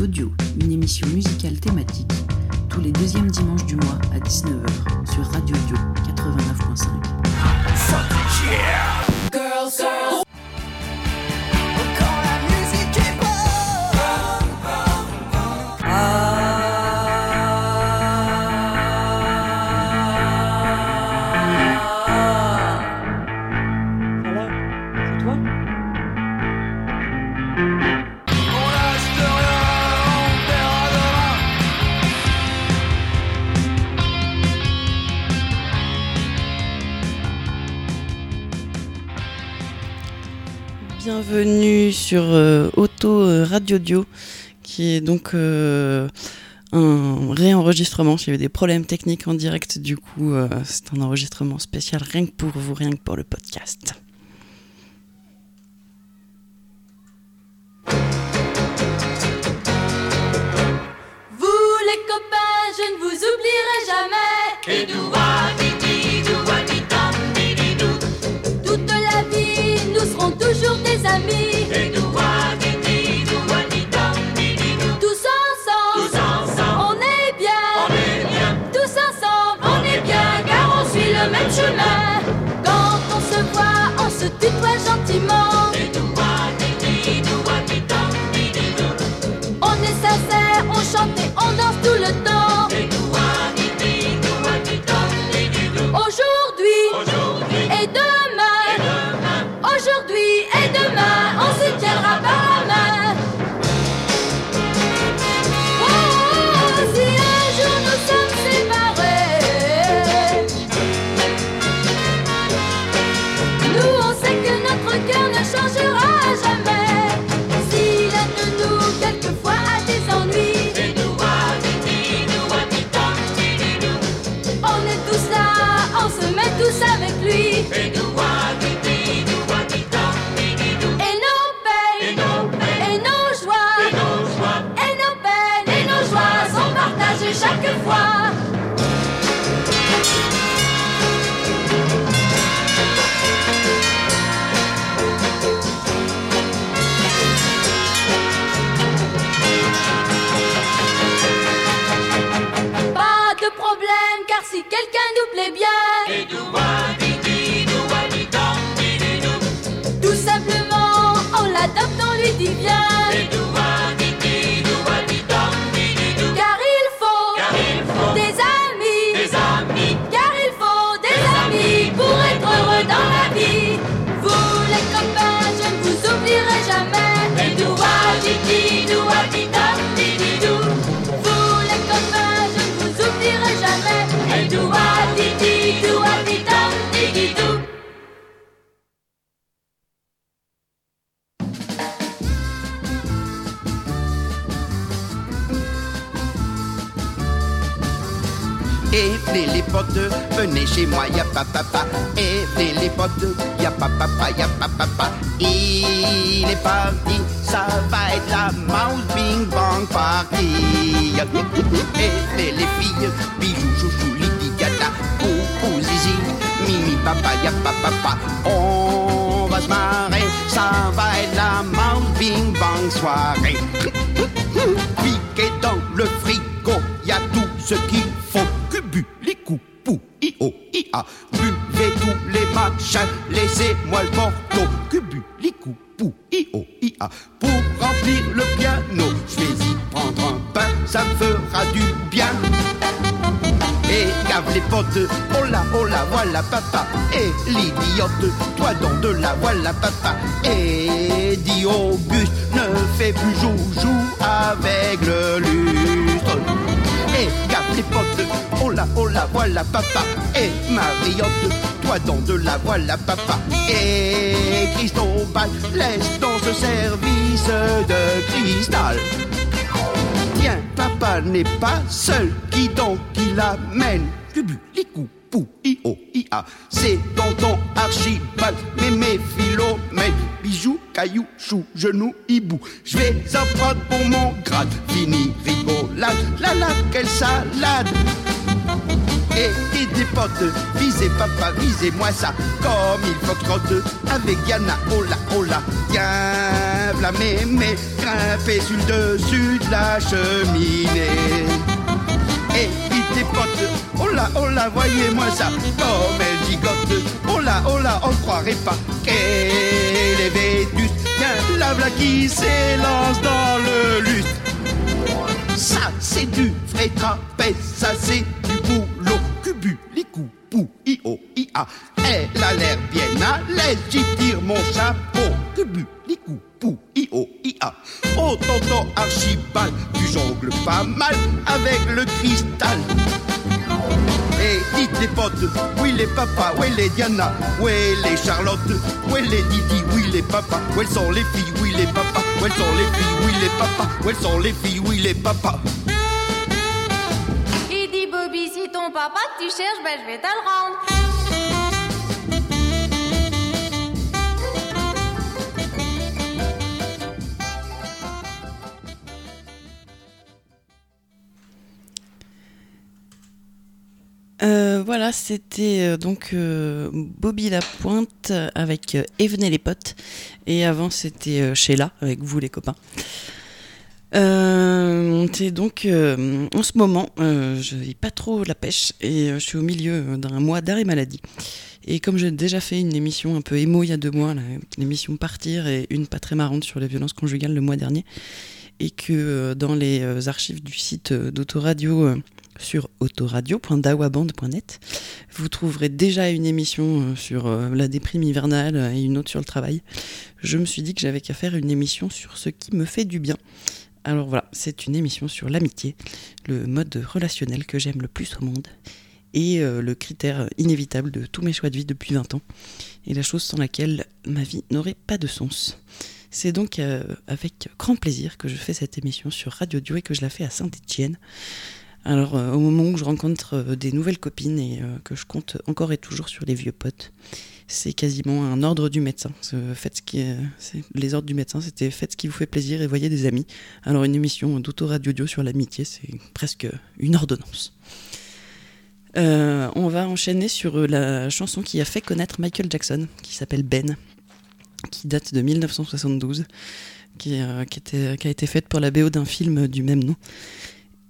Une émission musicale thématique, tous les deuxièmes dimanches du mois à 19h sur Radio Dio 89.5. sur euh, Auto euh, Radio Dio, qui est donc euh, un réenregistrement. Il y avait des problèmes techniques en direct, du coup, c'est un enregistrement spécial rien que pour vous, rien que pour le podcast. Vous les copains, je ne vous oublierai jamais. Et venez chez moi, y'a papa. Et les potes, y'a papa, y'a papa. Il est parti, ça va être la mouse bing bang party. Et les, les filles, bijou, chouchou, lidi, gata, pou, zizi, mimi, papa, y'a papa. On va se marrer, ça va être la mouse bing bang soirée. Piqué dans le frigo, y'a tout ce qu'il là, là, voilà papa. Et l'idiote, toi dans de la voilà papa. Et dit Auguste, ne fais plus joujou avec le lustre. Et gave les potes, oh là, oh là, voilà papa. Et Mariotte, toi dans de la voilà papa. Et Christobal, laisse dans ce service de cristal. Tiens, papa n'est pas seul, qui donc il l'amène Cubu, licou, pou, i-o, i-a. C'est tonton Archibald, mémé, philomène, bijoux, cailloux, chou, genou, hibou. Je vais en prendre pour mon grade, fini rigolade, la la, quelle salade et, des potes. Visez papa, visez moi ça, comme il faut trotte avec Yana, oh là, bien flammé, mais grimpé sur le dessus de la cheminée. Et tes potes, oh là, oh là, voyez-moi ça, comme elle gigote, oh là, oh là, on croirait pas qu'elle est vétuste. Tiens, la v'là qui s'élance dans le lustre. Ça, c'est du vrai trapèze, ça, c'est du boulot. Cubu, licou, pou, i-o, i-a. Elle a l'air bien à l'aise, j'y tire mon chapeau. Cubu, licou, pou, i-o, i-a. Oh, tonton Archibald, tu jongles pas mal avec le cristal. Et dites les potes, oui les papas, oui les Diana, oui les Charlotte, oui les Didi, oui les papas, où elles sont les filles, oui les papas, où elles sont les filles, oui les papas, où elles sont les filles, oui les papas? Il dit Bobby, si ton papa que tu cherches, ben je vais te le rendre. Euh, voilà, c'était euh, donc euh, Bobby Lapointe avec euh, Et venez les potes. Et avant, c'était Sheila avec vous les copains. C'est donc en ce moment, je n'ai pas trop la pêche et je suis au milieu d'un mois d'arrêt maladie. Et comme j'ai déjà fait une émission un peu émo il y a deux mois, l'émission Partir et une pas très marrante sur les violences conjugales le mois dernier, et que euh, dans les euh, archives du site euh, d'Autoradio sur autoradio.dawaband.net, vous trouverez déjà une émission sur la déprime hivernale et une autre sur le travail. Je me suis dit que j'avais qu'à faire une émission sur ce qui me fait du bien. Alors voilà, c'est une émission sur l'amitié, le mode relationnel que j'aime le plus au monde, et le critère inévitable de tous mes choix de vie depuis 20 ans, et la chose sans laquelle ma vie n'aurait pas de sens. C'est donc euh, avec grand plaisir que je fais cette émission sur Radio Dio et que je la fais à Saint-Étienne. Alors, euh, au moment où je rencontre euh, des nouvelles copines et que je compte encore et toujours sur les vieux potes, c'est quasiment un ordre du médecin. Ce- qui les ordres du médecin, c'était faites ce qui vous fait plaisir et voyez des amis. Alors, une émission d'auto-radio sur l'amitié, c'est presque une ordonnance. On va enchaîner sur la chanson qui a fait connaître Michael Jackson, qui s'appelle Ben, qui date de 1972, qui, euh, qui, a été faite pour la BO d'un film du même nom.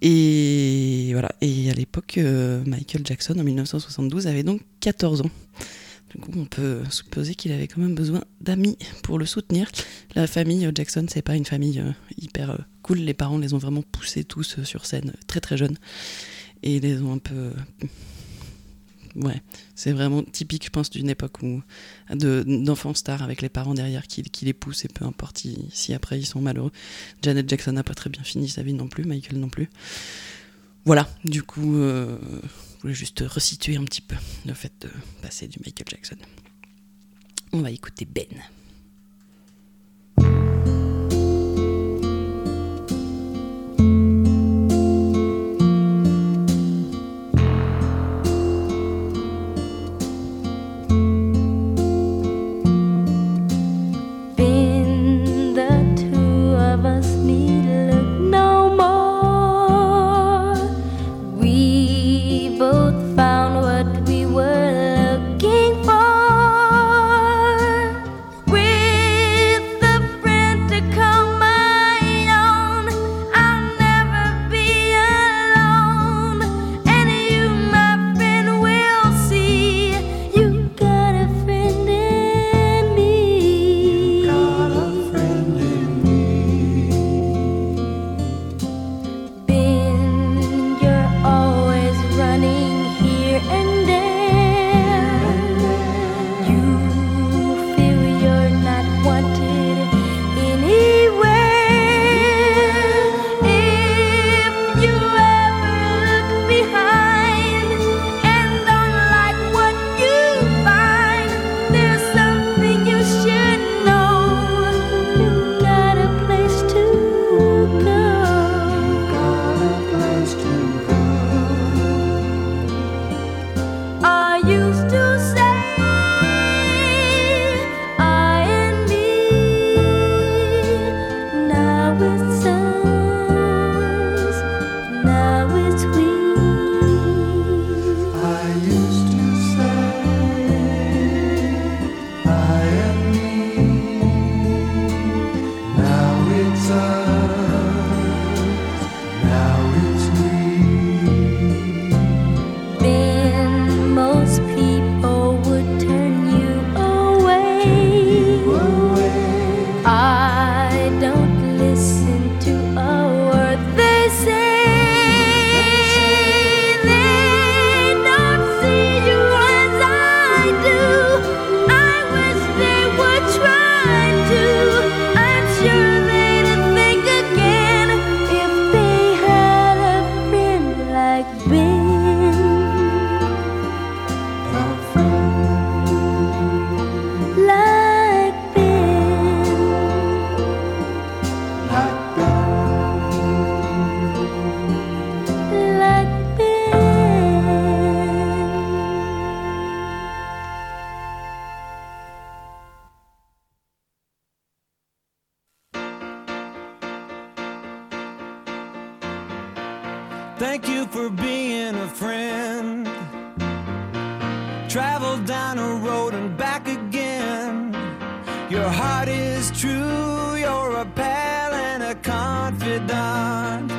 Et voilà. Et à l'époque, euh, Michael Jackson, en 1972, avait donc 14 ans. Du coup, on peut supposer qu'il avait quand même besoin d'amis pour le soutenir. La famille Jackson, c'est pas une famille euh, hyper cool. Les parents les ont vraiment poussés tous sur scène très très jeunes. Et les ont un peu. Ouais, c'est vraiment typique, je pense, d'une époque où de- d'enfants stars avec les parents derrière qui, qui les poussent et peu importe si, si après ils sont malheureux. Janet Jackson n'a pas très bien fini sa vie non plus, Michael non plus. Voilà, du coup, euh, je voulais juste resituer un petit peu le fait de passer du Michael Jackson. On va écouter Ben. Thank you for being a friend. Travel down a road and back again. Your heart is true, you're a pal and a confidant.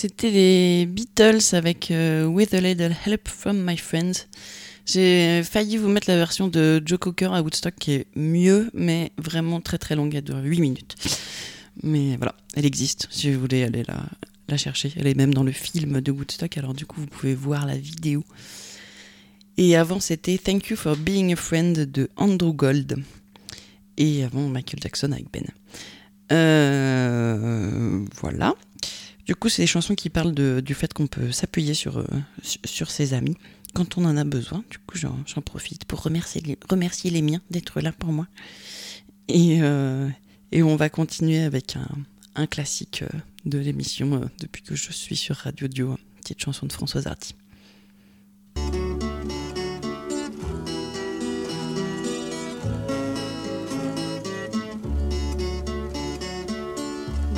C'était les Beatles avec euh, With a Little Help from My Friends. J'ai failli vous mettre la version de Joe Cocker à Woodstock qui est mieux, mais vraiment très très longue, elle dure 8 minutes. Mais voilà, elle existe si vous voulez aller la, chercher. Elle est même dans le film de Woodstock, alors du coup vous pouvez voir la vidéo. Et avant c'était Thank You for Being a Friend de Andrew Gold. Et avant Michael Jackson avec Ben. Euh, voilà. Du coup, c'est des chansons qui parlent du fait qu'on peut s'appuyer sur, euh, sur, ses amis quand on en a besoin. Du coup, j'en profite pour remercier les, miens d'être là pour moi. Et, euh, on va continuer avec un, classique euh, de l'émission depuis que je suis sur Radio Dio, une petite chanson de Françoise Hardy.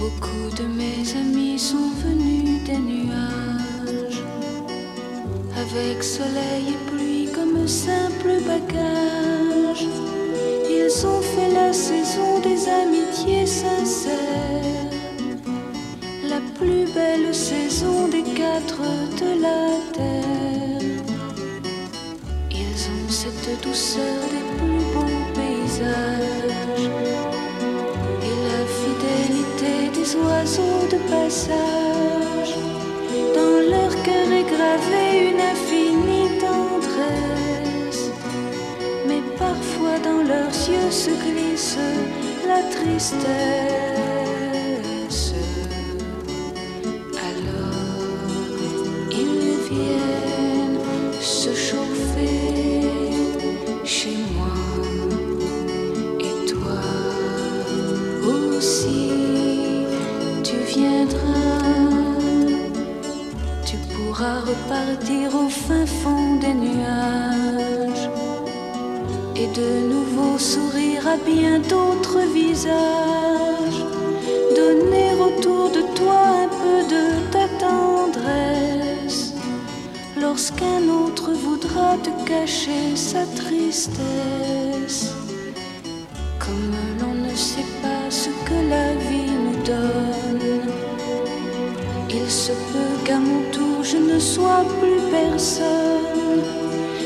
Beaucoup de mes amis sont venus des nuages, avec soleil et pluie comme simple bagage. Ils ont fait la saison des amitiés sincères, la plus belle saison des quatre de la terre. Ils ont cette douceur des plus beaux paysages oiseaux de passage. Dans leur cœur est gravée une infinie tendresse, mais parfois dans leurs yeux se glisse la tristesse. Alors ils viennent repartir au fin fond des nuages et de nouveau sourire à bien d'autres visages. Donner autour de toi un peu de ta tendresse lorsqu'un autre voudra te cacher sa tristesse. Plus personne.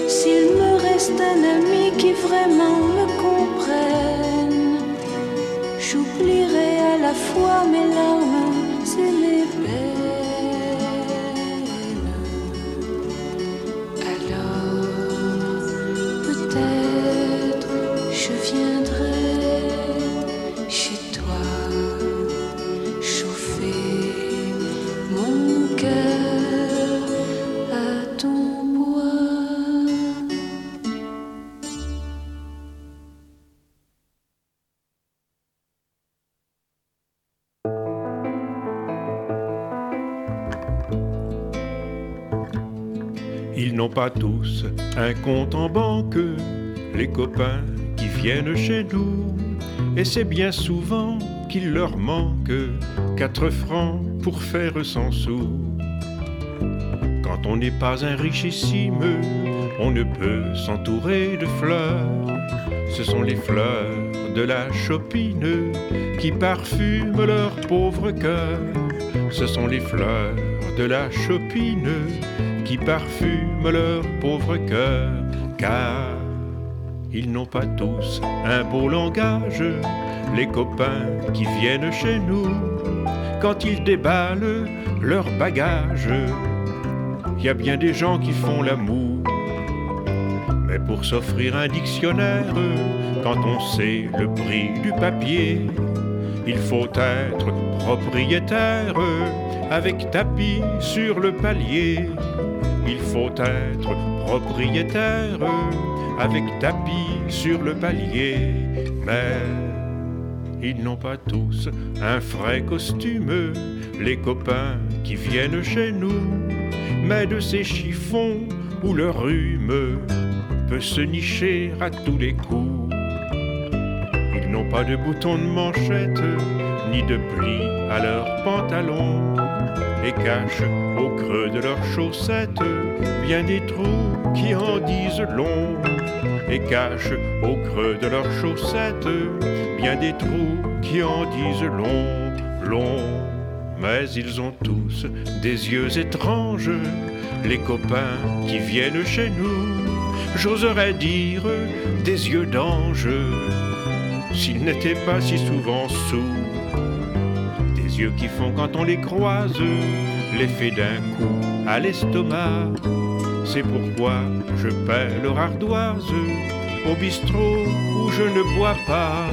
S'il me reste un ami qui vraiment me comprenne, j'oublierai à la fois mes larmes un compte en banque, les copains qui viennent chez nous. Et c'est bien souvent qu'il leur manque quatre francs pour faire cent sous. Quand on n'est pas un richissime, on ne peut s'entourer de fleurs. Ce sont les fleurs de la chopine qui parfument leur pauvre cœur. Ce sont les fleurs de la chopine qui parfument leur pauvre cœur, car ils n'ont pas tous un beau langage, les copains qui viennent chez nous. Quand ils déballent leur bagage, il y a bien des gens qui font l'amour. Mais pour s'offrir un dictionnaire, quand on sait le prix du papier, il faut être propriétaire avec tapis sur le palier. Il faut être propriétaire avec tapis sur le palier. Mais ils n'ont pas tous un frais costume, les copains qui viennent chez nous. Mais de ces chiffons où le rhume peut se nicher à tous les coups. Ils n'ont pas de boutons de manchette, ni de plis à leurs pantalons, et cachent au creux de leurs chaussettes bien des trous qui en disent long, et cachent au creux de leurs chaussettes bien des trous qui en disent long, long. mais ils ont tous des yeux étranges, les copains qui viennent chez nous. J'oserais dire des yeux d'ange, s'ils n'étaient pas si souvent sourds. Des yeux qui font quand on les croise l'effet d'un coup à l'estomac. C'est pourquoi je paie leur ardoise au bistrot où je ne bois pas.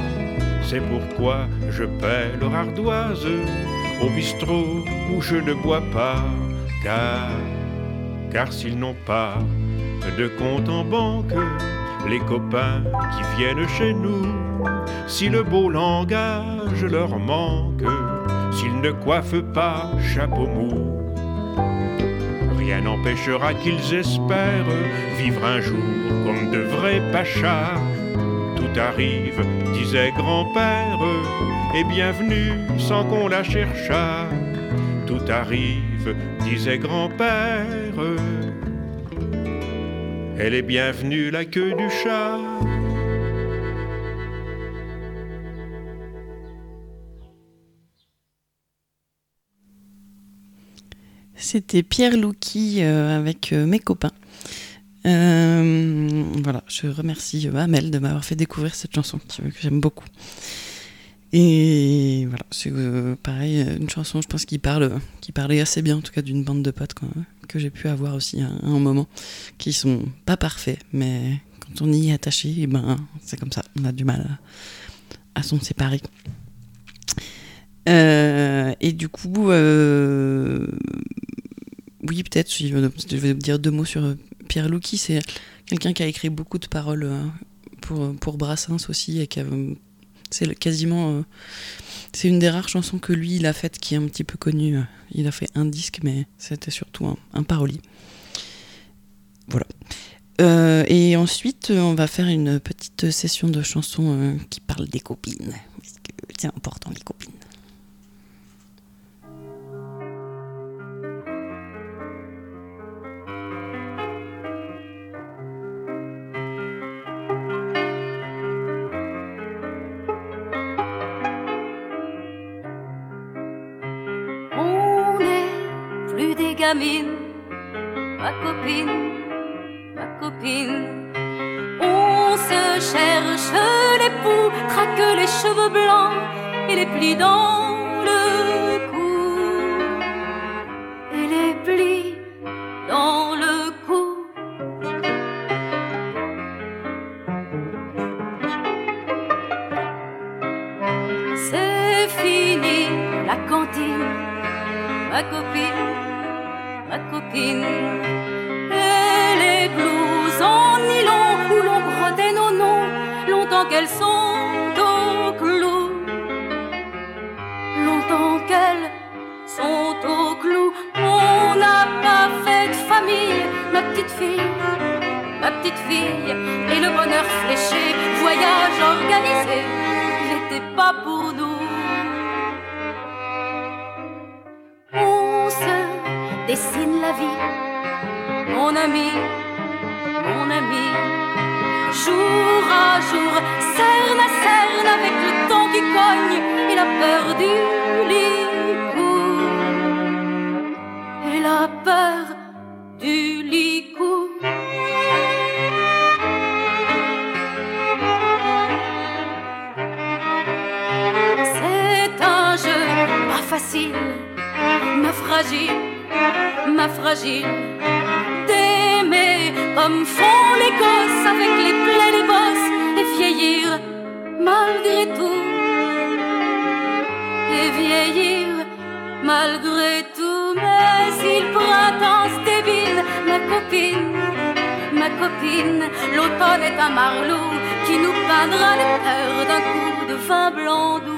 C'est pourquoi je paie leur ardoise au bistrot où je ne bois pas. Car, car s'ils n'ont pas de compte en banque, les copains qui viennent chez nous, si le beau langage leur manque, s'ils ne coiffent pas chapeau mou, rien n'empêchera qu'ils espèrent vivre un jour comme de vrais pachas. Tout arrive, disait grand-père, et bienvenue sans qu'on la cherchât. Tout arrive, disait grand-père. Elle est bienvenue la queue du chat. C'était Pierre Louki euh, avec euh, mes copains. Euh, voilà, je remercie Amel de m'avoir fait découvrir cette chanson que, j'aime beaucoup. Et voilà, c'est pareil, une chanson, je pense, qui parle, parlait assez bien, en tout cas, d'une bande de potes que j'ai pu avoir aussi à, un moment, qui sont pas parfaits, mais quand on y est attaché, eh ben, c'est comme ça, on a du mal à, s'en séparer. Et du coup, oui, peut-être, je vais dire deux mots sur euh, Pierre Louki. C'est quelqu'un qui a écrit beaucoup de paroles euh, pour, pour Brassens aussi. Et qui a, euh, c'est quasiment. euh, c'est une des rares chansons que lui, il a faites qui est un petit peu connue. Il a fait un disque, mais c'était surtout un, un parolier. Voilà. Euh, et ensuite, euh, on va faire une petite session de chansons euh, qui parlent des copines. C'est important, les copines. Ma copine, ma copine. On se cherche l'époux, traque les cheveux blancs et les plis dans le cou. Et les plis dans le cou. C'est fini la cantine, ma copine, Et les blouses en nylon où l'on brodait nos noms, longtemps qu'elles sont au clou. Longtemps qu'elles sont au clou. On n'a pas fait de famille, ma petite fille, ma petite fille. Et le bonheur fléché, voyage organisé, il n'était pas pour nous. Dessine la vie, mon ami, mon ami. Jour à jour, cerne à cerne avec le temps qui cogne et la peur du licou. Et la peur du licou. C'est un jeu pas facile, ma fragile, fragile, d'aimer comme font les gosses avec les plaies, les bosses, et vieillir malgré tout, et vieillir malgré tout. Mais si le printemps débile, ma copine, ma copine, l'automne est un marlot qui nous peindra les peurs d'un coup de vin blanc doux.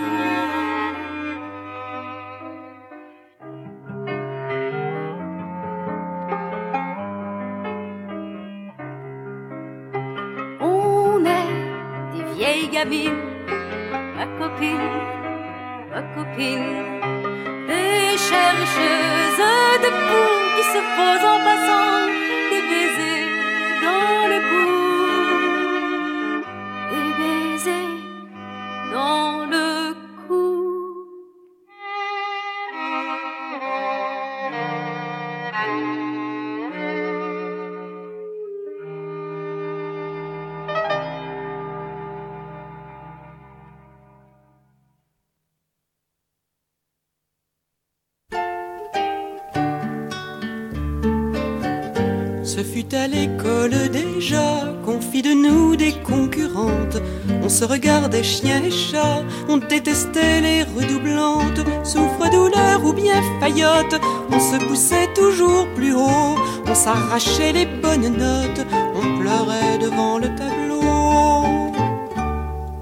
Se regardait chien et chat, on détestait les redoublantes. Souffre, douleur ou bien faillotte, on se poussait toujours plus haut. On s'arrachait les bonnes notes, on pleurait devant le tableau.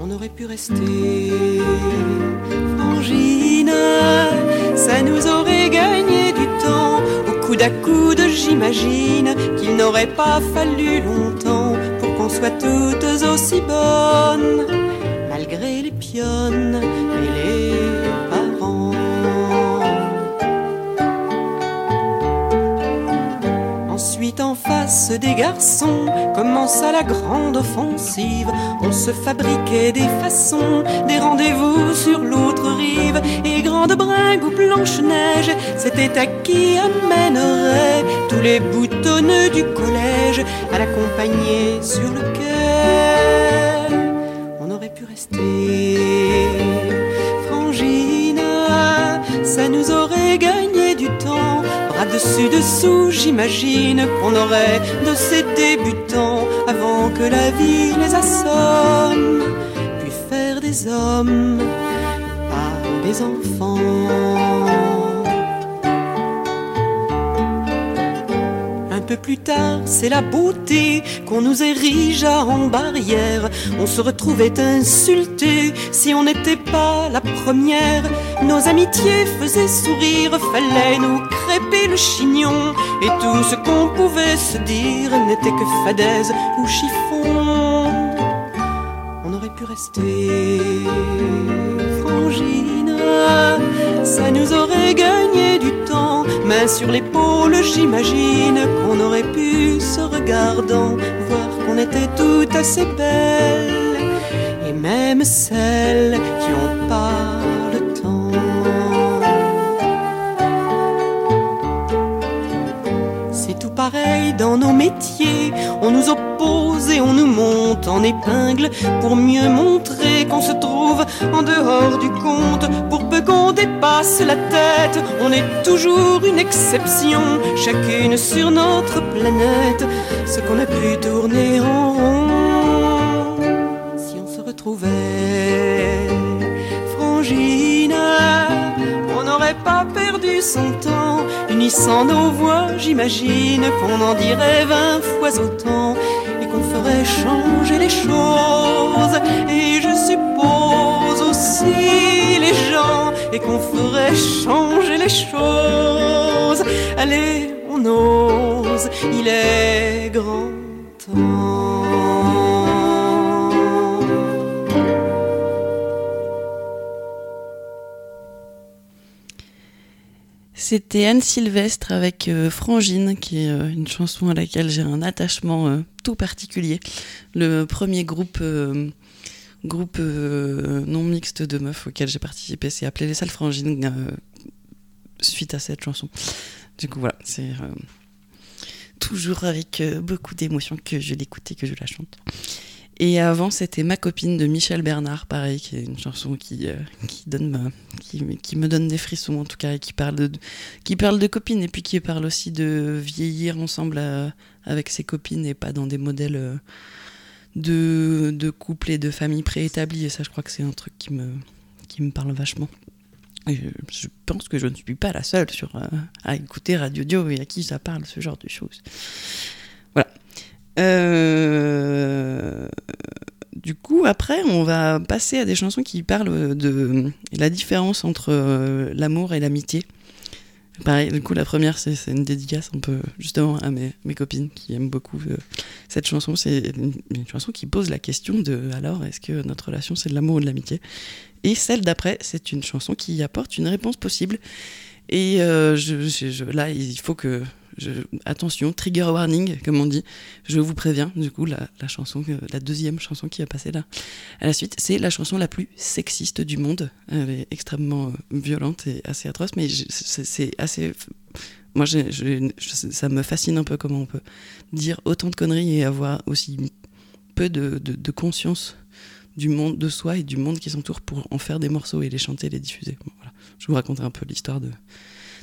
On aurait pu rester frangine, ça nous aurait gagné du temps. Au coude à coude, j'imagine qu'il n'aurait pas fallu longtemps soit toutes aussi bonnes, malgré les pionnes Des garçons, commença la grande offensive. On se fabriquait des façons, des rendez-vous sur l'autre rive. Et grande bringue ou blanche-neige, c'était à qui amènerait tous les boutonneux du collège à l'accompagner sur le quai. On aurait pu rester Bras dessus dessous, j'imagine qu'on aurait de ces débutants avant que la vie les assomme, puis faire des hommes, pas des enfants. Un peu plus tard, c'est la beauté qu'on nous érigea en barrière. On se retrouvait insulté si on n'était pas la première. Nos amitiés faisaient sourire, fallait nous crêper le chignon. Et tout ce qu'on pouvait se dire n'était que fadaise ou chiffon. On aurait pu rester frangine, ça nous aurait gagné du temps. Main sur l'épaule, j'imagine qu'on aurait pu, se regardant, voir qu'on était toutes assez belles. Et même celles qui ont pas le temps. C'est tout pareil dans nos métiers. On nous oppose et on nous monte en épingle pour mieux montrer qu'on se trouve en dehors du compte. Pour peu qu'on dépasse la tête, on est toujours une exception, chacune sur notre planète. Ce qu'on a pu tourner en rond. Si on se retrouvait frangine, on n'aurait pas perdu son temps, unissant nos voix, j'imagine qu'on en dirait vingt fois autant et qu'on ferait changer les choses. Et je suppose aussi les gens et qu'on ferait changer les choses. Allez, on ose, il est grand temps. C'était Anne Sylvestre avec euh, Frangine, qui est euh, une chanson à laquelle j'ai un attachement euh, tout particulier. Le premier groupe, groupe non mixte de meufs auquel j'ai participé, c'est appelé Les Salles Frangines, suite à cette chanson. Du coup, voilà, c'est toujours avec euh, beaucoup d'émotion que je l'écoute et que je la chante. Et avant, c'était Ma copine de Michel Bernard, pareil, qui est une chanson qui, euh, qui, donne, qui, me donne des frissons en tout cas, et qui parle de, qui parle de copines, et puis qui parle aussi de vieillir ensemble euh, avec ses copines et pas dans des modèles de, de couple et de famille préétablis. Et ça, je crois que c'est un truc qui me, qui me parle vachement. Je, pense que je ne suis pas la seule sur, euh, à écouter Radio Dio et à qui ça parle, ce genre de choses. Voilà. Euh, du coup, après, on va passer à des chansons qui parlent de la différence entre euh, l'amour et l'amitié. Pareil, du coup, la première, c'est une dédicace un peu justement à mes, copines qui aiment beaucoup euh, cette chanson. C'est une chanson qui pose la question de alors, est-ce que notre relation c'est de l'amour ou de l'amitié? Et celle d'après, c'est une chanson qui apporte une réponse possible. Et euh, là, il faut que. attention, trigger warning, comme on dit. Je vous préviens, du coup, la, chanson, la deuxième chanson qui va passer là à la suite, c'est la chanson la plus sexiste du monde. Elle est extrêmement euh, violente et assez atroce, mais c'est assez. Moi, ça me fascine un peu comment on peut dire autant de conneries et avoir aussi peu de conscience du monde de soi et du monde qui s'entoure pour en faire des morceaux et les chanter, les diffuser. Voilà. Je vous raconterai un peu l'histoire de,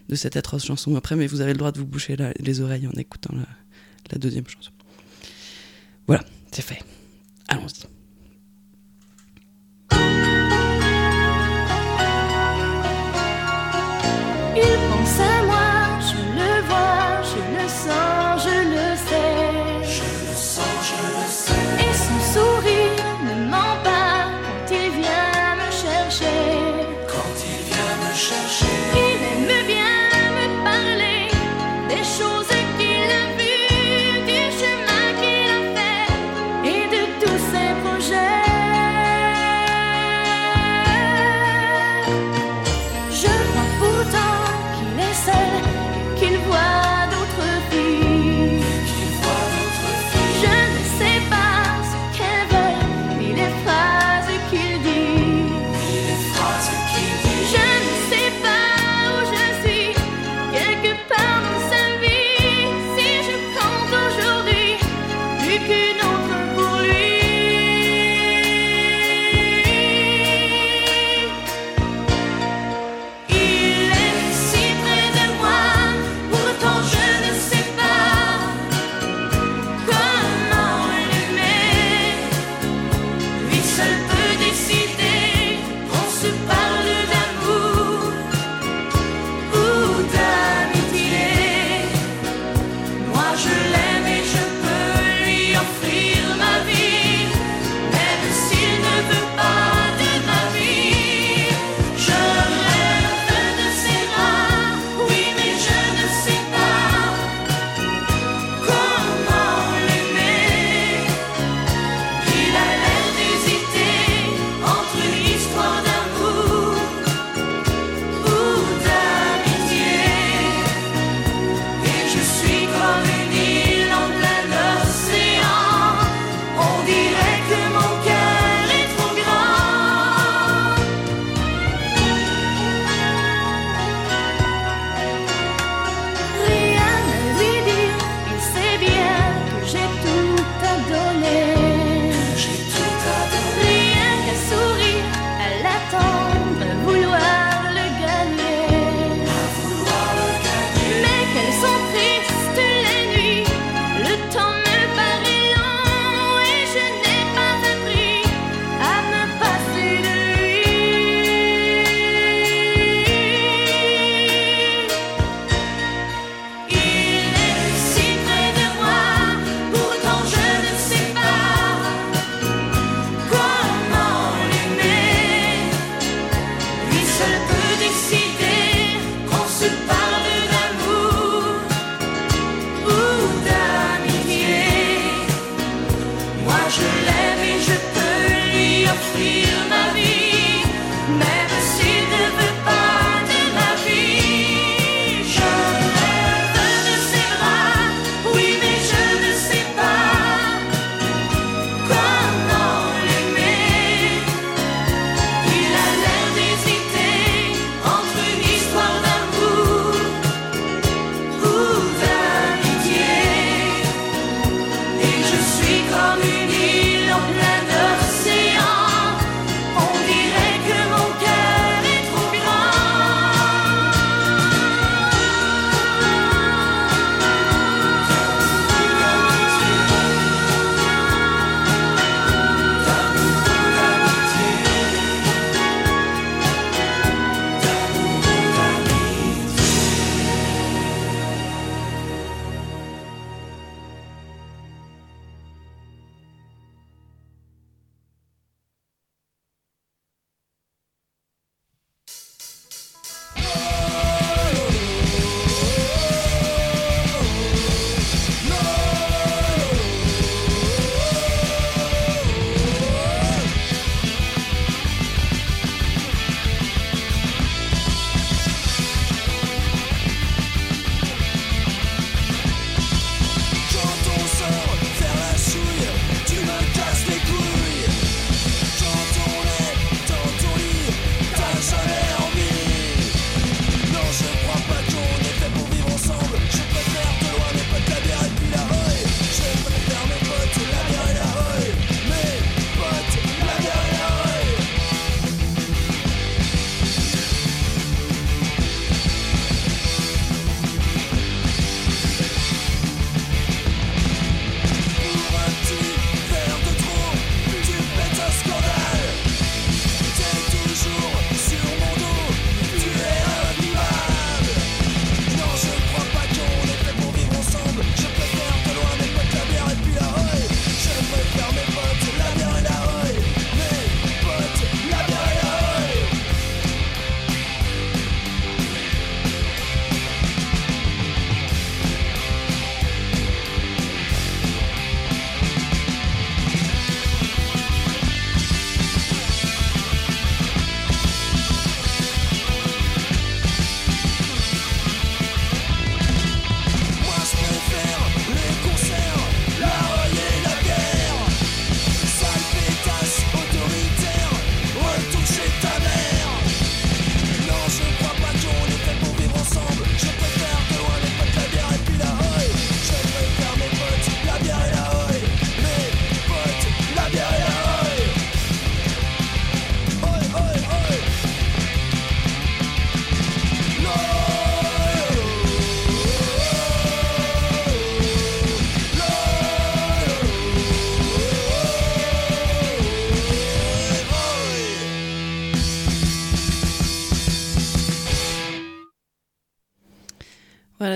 de cette atroce chanson après, mais vous avez le droit de vous boucher les oreilles en écoutant la, deuxième chanson. Voilà, c'est fait. Allons-y.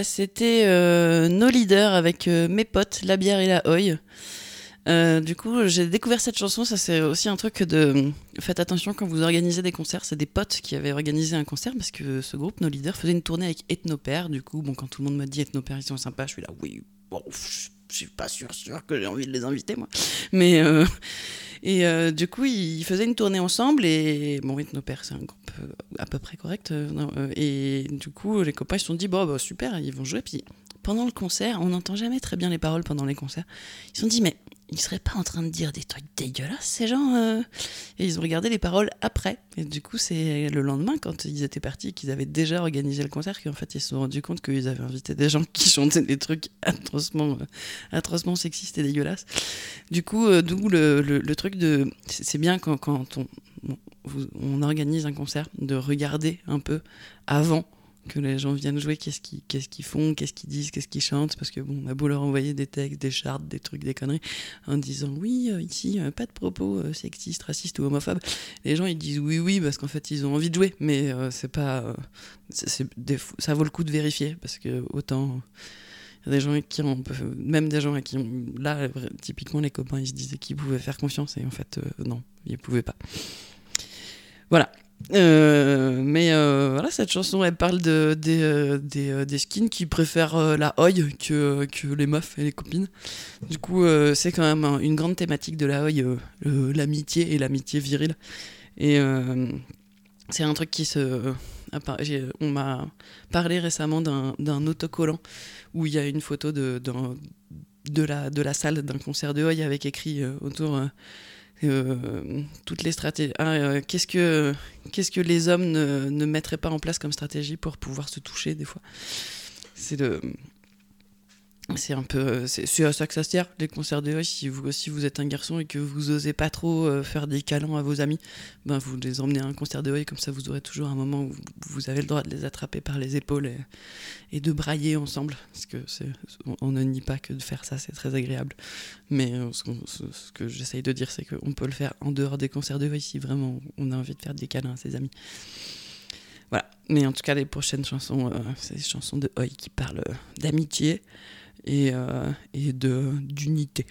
C'était euh, nos leaders avec euh, mes potes, la bière et la oi. Euh, du coup, j'ai découvert cette chanson. Ça, c'est aussi un truc de. Faites attention quand vous organisez des concerts. C'est des potes qui avaient organisé un concert parce que ce groupe, nos leaders, faisait une tournée avec Ethnopère. Du coup, bon, quand tout le monde m'a dit Ethnopère, ils sont sympas, je suis là, oui, bon, je je suis pas sûr, que j'ai envie de les inviter, moi. Mais. euh, et euh, du coup, ils faisaient une tournée ensemble et bon, Ethnopère, c'est un groupe euh, à peu près correct. et du coup, les copains se sont dit bon, bah, super, ils vont jouer. Puis pendant le concert, on n'entend jamais très bien les paroles pendant les concerts. Ils se sont dit mais ils seraient pas en train de dire des trucs dégueulasses ces gens euh? Et ils ont regardé les paroles après. Et du coup, c'est le lendemain quand ils étaient partis qu'ils avaient déjà organisé le concert qu'en fait ils se sont rendus compte qu'ils avaient invité des gens qui chantaient des trucs atrocement, euh, sexistes et dégueulasses. Du coup, euh, d'où le, truc de. C'est bien quand, quand on organise un concert de regarder un peu avant que les gens viennent jouer, qu'est-ce qu'ils font, qu'est-ce qu'ils disent, qu'est-ce qu'ils chantent, parce que bon, on a beau leur envoyer des textes, des chartes, des trucs, des conneries, en disant oui, euh, ici, euh, pas de propos euh, sexistes, racistes ou homophobes. Les gens ils disent oui, oui, parce qu'en fait ils ont envie de jouer, mais c'est pas. ça vaut le coup de vérifier, parce que autant. Il y a des gens qui on peut, même des gens à qui on- là, typiquement les copains, ils se disaient qu'ils pouvaient faire confiance et en fait, non, ils pouvaient pas. Voilà. Euh, mais euh, voilà, cette chanson, elle parle de, des, euh, des, skins qui préfèrent la oi que, que les meufs et les copines. Du coup, c'est quand même un- une grande thématique de la le- l'amitié et l'amitié virile. Et c'est un truc qui se. On m'a parlé récemment d'un autocollant où il y a une photo de, d'un- de, la, de la salle d'un concert de oi avec écrit autour. Euh, toutes les stratégies. Ah, euh, qu'est-ce que qu'est-ce que les hommes ne, ne mettraient pas en place comme stratégie pour pouvoir se toucher des fois? C'est le c'est un peu c'est c'est à ça que ça sert les concerts de Hoy. Si vous si vous êtes un garçon et que vous osez pas trop euh, faire des câlins à vos amis, ben vous les emmenez à un concert de Hoy comme ça vous aurez toujours un moment où vous avez le droit de les attraper par les épaules et, de brailler ensemble parce que on, ne nie pas que de faire ça c'est très agréable. Mais euh, ce, que j'essaye de dire, c'est qu'on peut le faire en dehors des concerts de Voice si vraiment on a envie de faire des câlins à ses amis. Voilà. Mais en tout cas, les prochaines chansons, euh, c'est des chansons de Oi qui parlent euh, d'amitié et, euh, et de d'unité.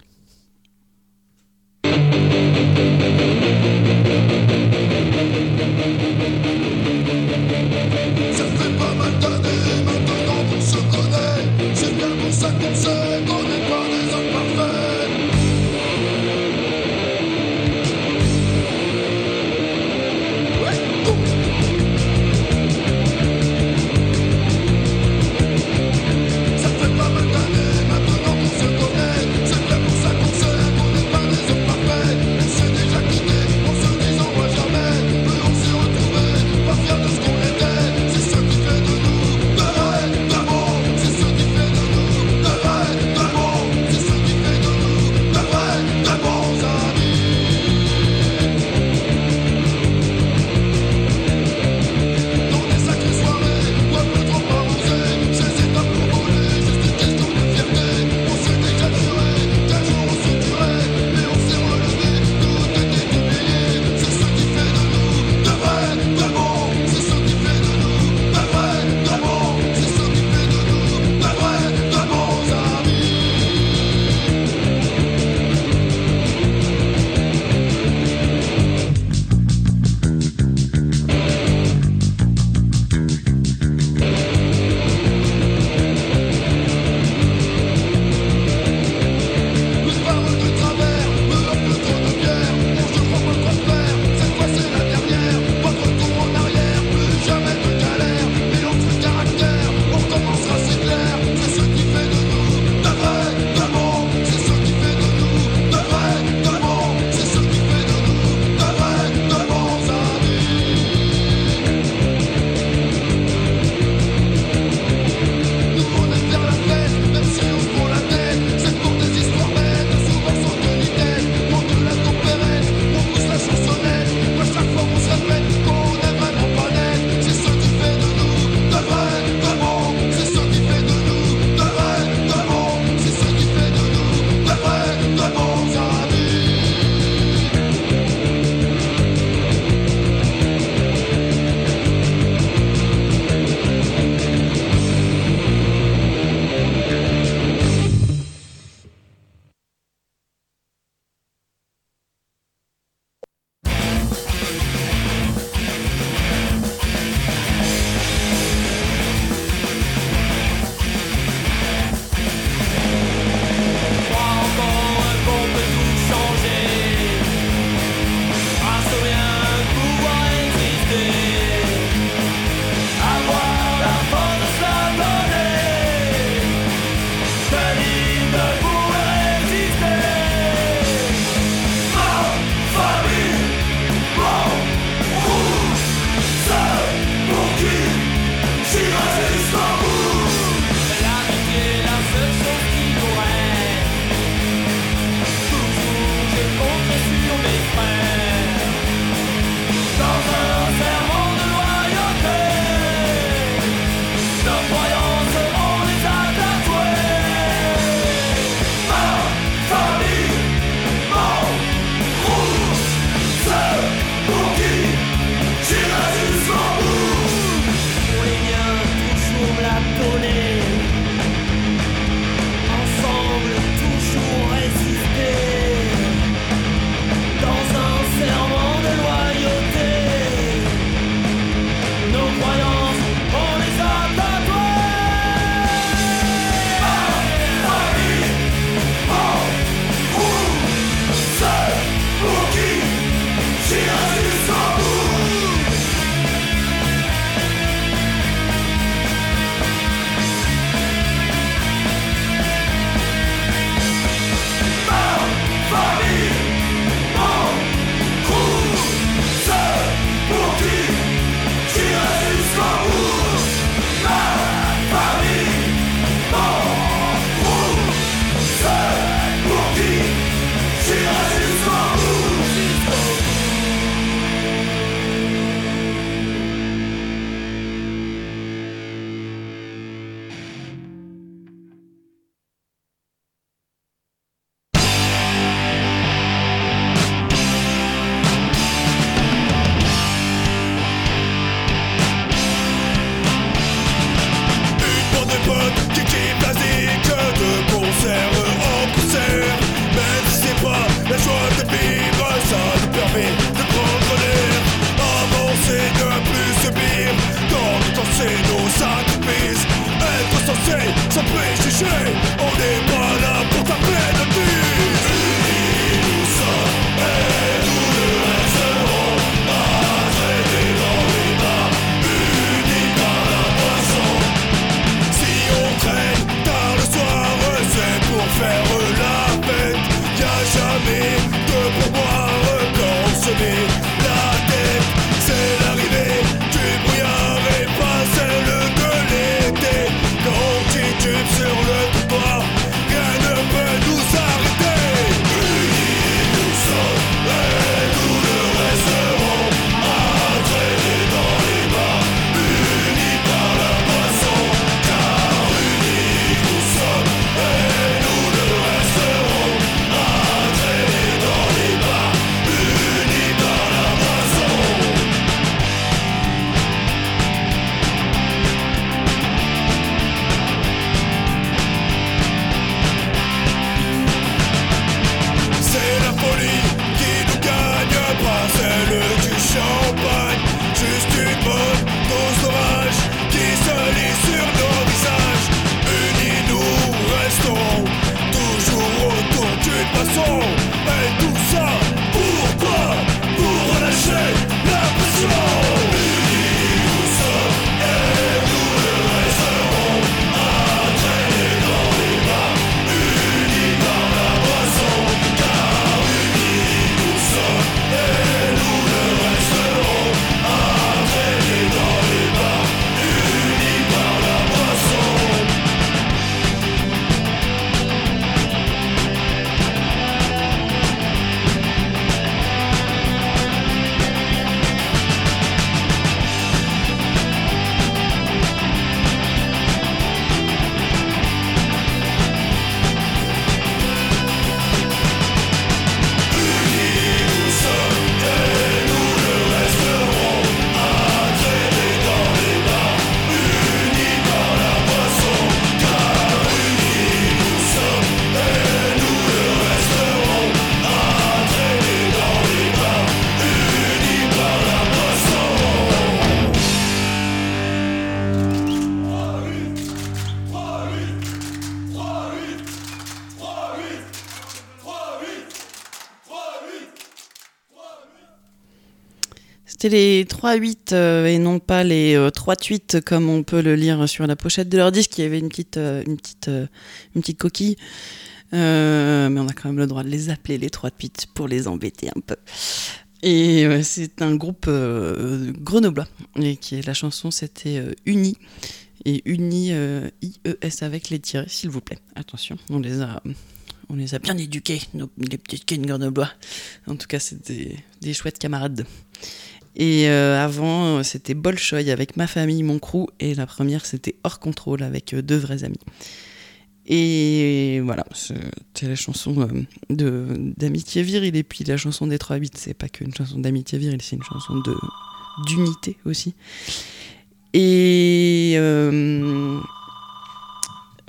Les 3-8 euh, et non pas les euh, 3-8 comme on peut le lire sur la pochette de leur disque. Il y avait une petite, euh, une petite, euh, une petite coquille. Mais on a quand même le droit de les appeler les 3-8 pour les embêter un peu. Et c'est un groupe grenoblois. Et qui la chanson, c'était Uni. Et Uni, I-E-S avec les tirets, s'il vous plaît. Attention, on les a, on les a bien éduqués, nos, les petites quines grenoblois. En tout cas, c'est des, des chouettes camarades. Et euh, avant, euh, c'était Bolchoï avec ma famille, mon crew. Et la première, c'était Hors Contrôle avec euh, deux vrais amis. Et voilà, c'était la chanson d'amitié virile. Et puis la chanson des 3-8, c'est pas qu'une chanson d'amitié virile, c'est une chanson d'unité aussi. Et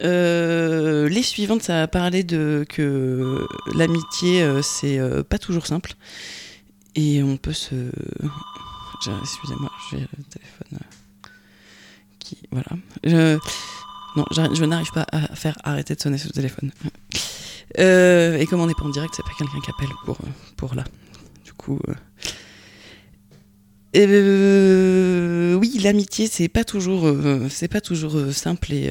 les suivantes, ça a parlé de que l'amitié, c'est pas toujours simple. Et on peut se. Excusez-moi, j'ai le téléphone euh, qui. Voilà. Je... Non, je n'arrive pas à faire arrêter de sonner ce téléphone. Euh, et comme on n'est pas en direct, c'est pas quelqu'un qui appelle pour, pour là. Du coup. euh, oui, l'amitié, c'est pas toujours, c'est pas toujours simple et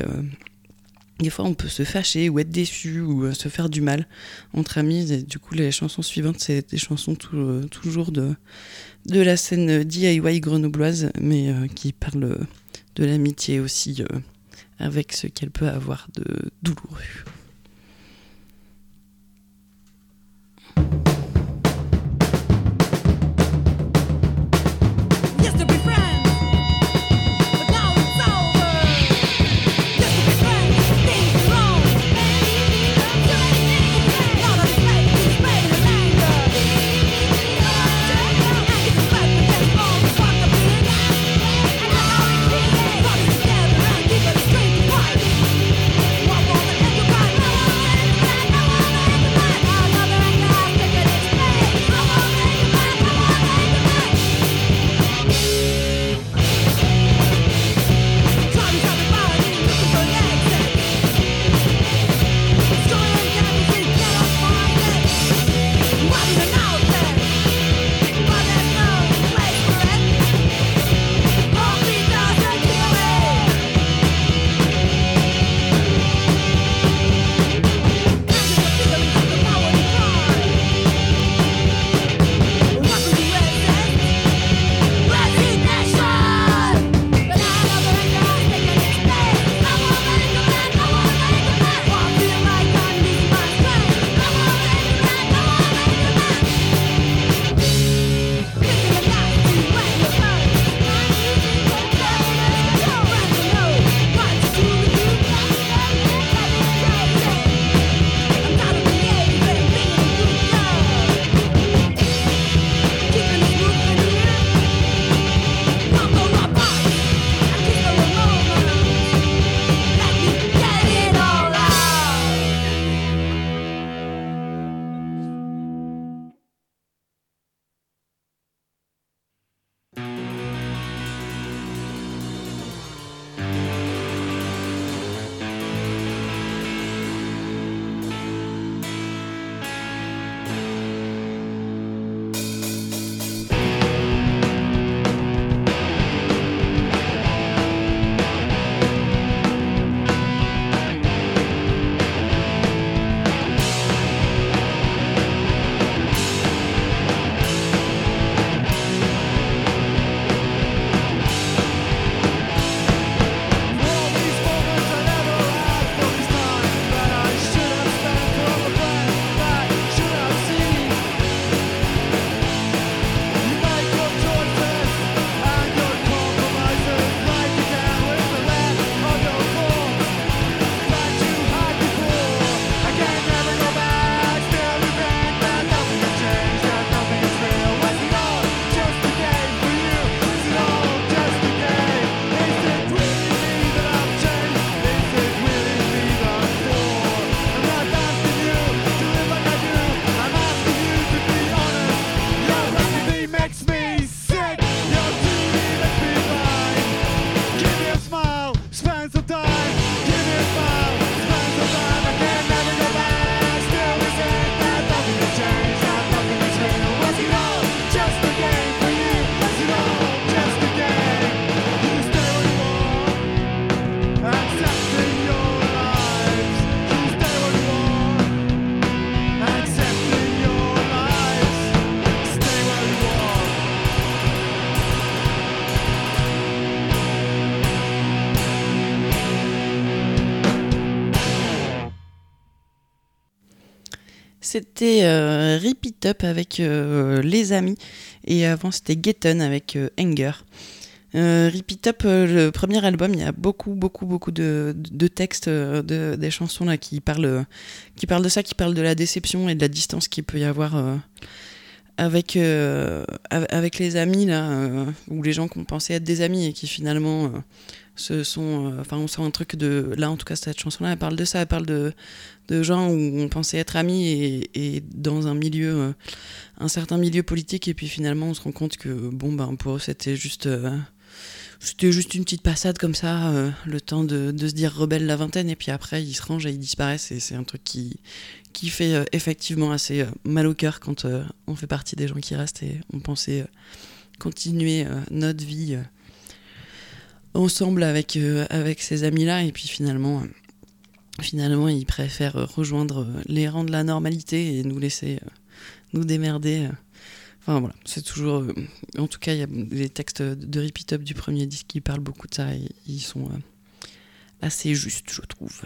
des fois on peut se fâcher ou être déçu ou euh, se faire du mal entre amis. Et du coup, les chansons suivantes, c'est des chansons euh, toujours de, la scène DIY grenobloise, mais euh, qui parlent de l'amitié aussi, euh, avec ce qu'elle peut avoir de douloureux. C'était euh, Rip It Up avec euh, Les Amis. Et avant, c'était Getten avec euh, Anger. Euh, Rip It Up, le premier album, il y a beaucoup, beaucoup, beaucoup de, textes, de, des chansons qui parlent, qui parlent de ça, qui parlent de la déception et de la distance qu'il peut y avoir avec, av- avec les amis ou les gens qu'on pensait être des amis et qui finalement se sont. euh, on sent un truc de. Là, en tout cas, cette chanson-là, elle parle de ça, elle parle de, de gens où on pensait être amis et, dans un milieu, euh, un certain milieu politique, et puis finalement, on se rend compte que bon, ben pour eux, c'était juste. euh, c'était juste une petite passade comme ça, le temps de, de se dire rebelle la vingtaine, et puis après ils se rangent et ils disparaissent, et c'est un truc qui, qui fait effectivement assez mal au cœur quand on fait partie des gens qui restent et on pensait continuer notre vie ensemble avec, euh, avec ces amis-là, et puis finalement, euh, finalement ils préfèrent rejoindre euh, les rangs de la normalité et nous laisser nous démerder. Enfin voilà, c'est toujours. en tout cas, il y a les textes de Repeat Up du premier disque qui parlent beaucoup de ça et ils sont assez justes, je trouve.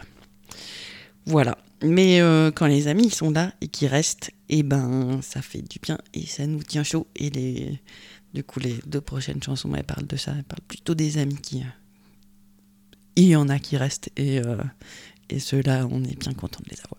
Voilà. Mais quand les amis sont là et qu'ils restent, et ben ça fait du bien et ça nous tient chaud. Et les, du coup, les deux prochaines chansons, elles parlent de ça. Elles parlent plutôt des amis qui. euh, il y en a qui restent et, euh, et ceux-là, on est bien content de les avoir.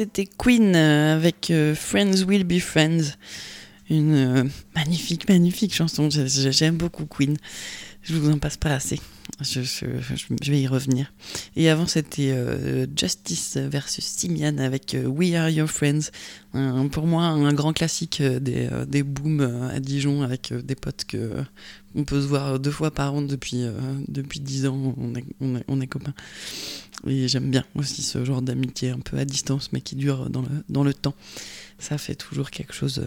C'était Queen euh, avec euh, Friends Will Be Friends. Une euh, magnifique, magnifique chanson. J'ai- j'ai- J'aime beaucoup Queen. Je vous en passe pas assez. Je, vais y revenir. Et avant, c'était euh, Justice versus Simian avec euh, We Are Your Friends. Pour moi, un grand classique euh, des, des booms à Dijon avec des potes que on peut se voir deux fois par an depuis, depuis 10 ans. On est, on est, on est copains. Et j'aime bien aussi ce genre d'amitié un peu à distance, mais qui dure dans le, dans le temps. Ça fait toujours quelque chose,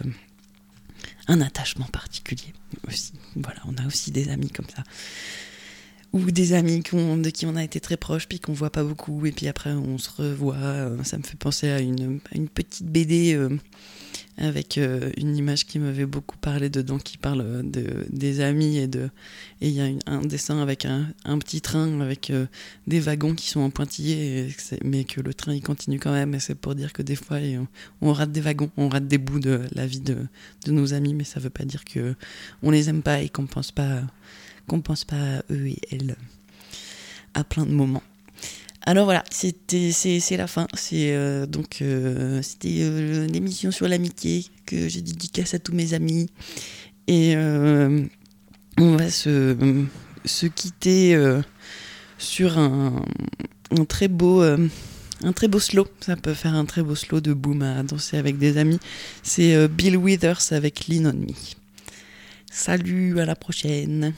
un attachement particulier aussi. Voilà, on a aussi des amis comme ça. Ou des amis de qui on a été très proches, puis qu'on voit pas beaucoup, et puis après on se revoit. Euh, Ça me fait penser à une, petite BD euh, avec euh, une image qui m'avait beaucoup parlé dedans, qui parle de, des amis et de et il y a un dessin avec un, petit train avec des wagons qui sont en pointillés, mais que le train il continue quand même. Et c'est pour dire que des fois on, rate des wagons, on rate des bouts de la vie de, de nos amis, mais ça veut pas dire que on les aime pas et qu'on pense pas qu'on ne pense pas à eux et elles à plein de moments. Alors voilà, c'est la fin. Euh, euh, c'était euh, l'émission sur l'amitié que j'ai dédicace à tous mes amis et on va se, se quitter sur un, un, très beau un très beau slow. Ça peut faire un très beau slow de boom à danser avec des amis. C'est Bill Withers avec Lean on Me. Salut, à la prochaine.